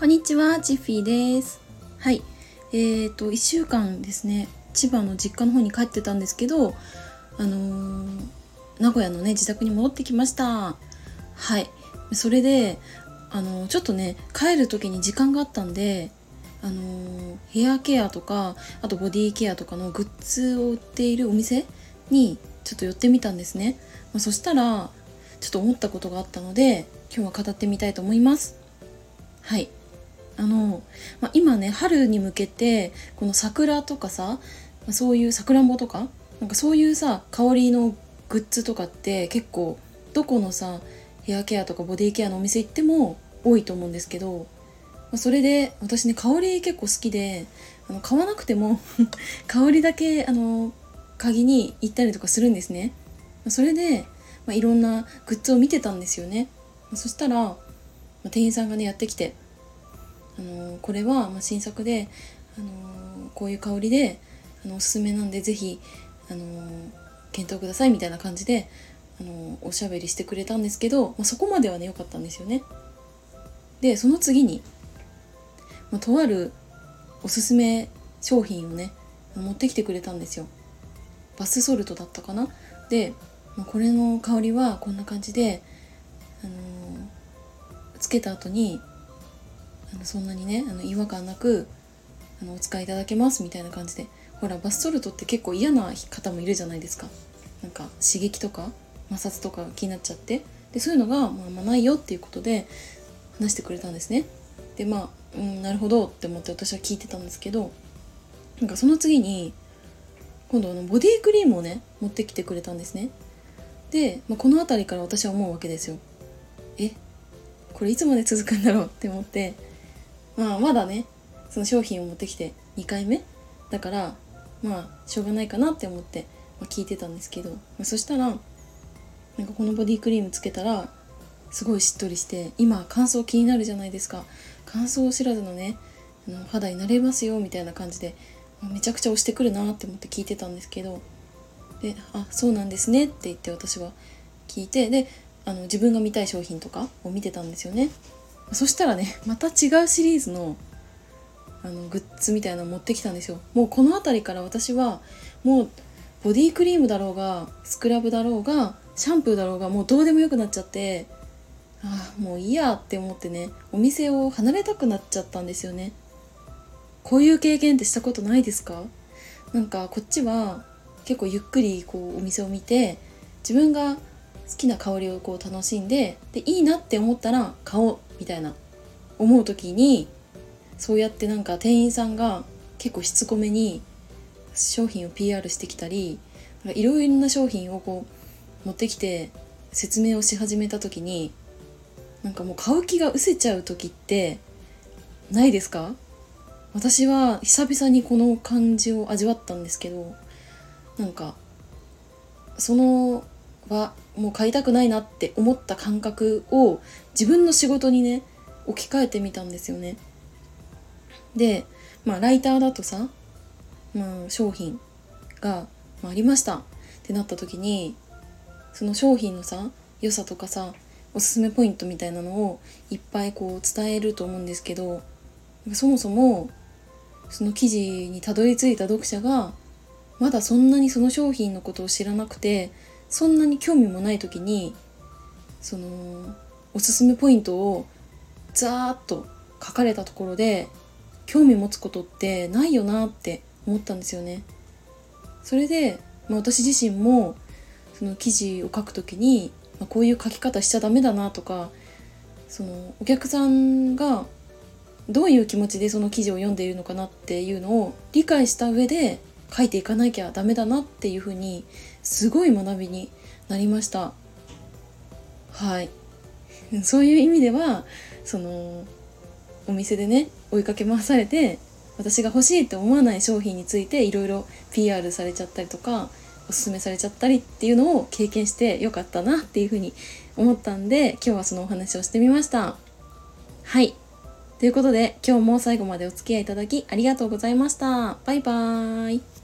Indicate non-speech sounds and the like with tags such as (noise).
こんにちは、チッフィーです。はい。えーと、1週間ですね、千葉の実家の方に帰ってたんですけど、あのー名古屋のね、自宅に戻ってきました。はい。それで、あのーちょっとね、帰る時に時間があったんで、あのヘアケアとか、あとボディケアとかのグッズを売っているお店にちょっと寄ってみたんですね。まあ、そしたら、ちょっと思ったことがあったので、今日は語ってみたいと思います。はい。あの、まあ、今ね春に向けてこの桜とかさそういうさくらんぼとかなんかそういうさ香りのグッズとかって結構どこのさヘアケアとかボディケアのお店行っても多いと思うんですけど、まあそれで私ね香り結構好きであの買わなくても (laughs) 香りだけあの鍵に行ったりとかするんですね。まそれで、まあ、いろんなグッズを見てたんですよね。そしたら、ま店員さんがねやってきてあのこれはま新作で、あのこういう香りであのおすすめなんでぜひ、あの検討くださいみたいな感じで、あのおしゃべりしてくれたんですけど、まあ、そこまではね良かったんですよね。でその次に、まあ、とあるおすすめ商品をね持ってきてくれたんですよ。バスソルトだったかな？で、まあ、これの香りはこんな感じで、あのつけた後にあのそんなにねあの違和感なくあのお使いいただけますみたいな感じで。ほらバスソルトって結構嫌な方もいるじゃないですか。なんか刺激とか摩擦とか気になっちゃって。でそういうのが、まあ、まあないよっていうことで話してくれたんですね。でまあ、うん、なるほどって思って私は聞いてたんですけどなんかその次に今度あのボディクリームをね持ってきてくれたんですね。で、まあ、この辺りから私は思うわけですよ。えこれいつまで続くんだろうって思ってまあまだねその商品を持ってきて2回目だからまあしょうがないかなって思って、ま、聞いてたんですけど、ま、そしたらなんかこのボディクリームつけたらすごいしっとりして今乾燥気になるじゃないですか。乾燥知らずのねあの肌になれますよみたいな感じでめちゃくちゃ押してくるなって思って聞いてたんですけどで「あそうなんですね」って言って私は聞いてであの自分が見たい商品とかを見てたんですよね。そしたらねまた違うシリーズのあのグッズみたいなの持ってきたんですよ。もうこの辺りから私はもうボディクリームだろうがスクラブだろうがシャンプーだろうがもうどうでもよくなっちゃってああもういいやって思ってねお店を離れたくなっちゃったんですよね。こういう経験ってしたことないですか？なんかこっちは結構ゆっくりこうお店を見て自分が好きな香りをこう楽しんででいいなって思ったら買おうみたいな思う時にそうやってなんか店員さんが結構しつこめに商品を PR してきたりいろいろな商品をこう持ってきて説明をし始めた時になんかもう買う気が失せちゃう時ってないですか？私は久々にこの感じを味わったんですけどなんかそのはもう買いたくないなって思った感覚を自分の仕事にね置き換えてみたんですよね。でまあライターだとさ、まあ、商品が、まあ、ありましたってなった時にその商品のさ良さとかさおすすめポイントみたいなのをいっぱいこう伝えると思うんですけどそもそもその記事にたどり着いた読者がまだそんなにその商品のことを知らなくてそんなに興味もない時にそのおすすめポイントをザーッと書かれたところで興味持つことってないよなって思ったんですよね。それで、まあ、私自身もその記事を書くときに、まあ、こういう書き方しちゃダメだなとかそのお客さんがどういう気持ちでその記事を読んでいるのかなっていうのを理解した上で書いていかなきゃダメだなっていうふうにすごい学びになりました。はい。(laughs) そういう意味ではそのお店でね追いかけ回されて私が欲しいって思わない商品についていろいろ PR されちゃったりとかおすすめされちゃったりっていうのを経験してよかったなっていうふうに思ったんで今日はそのお話をしてみました。はい。ということで今日も最後までお付き合いいただきありがとうございました。バイバーイ。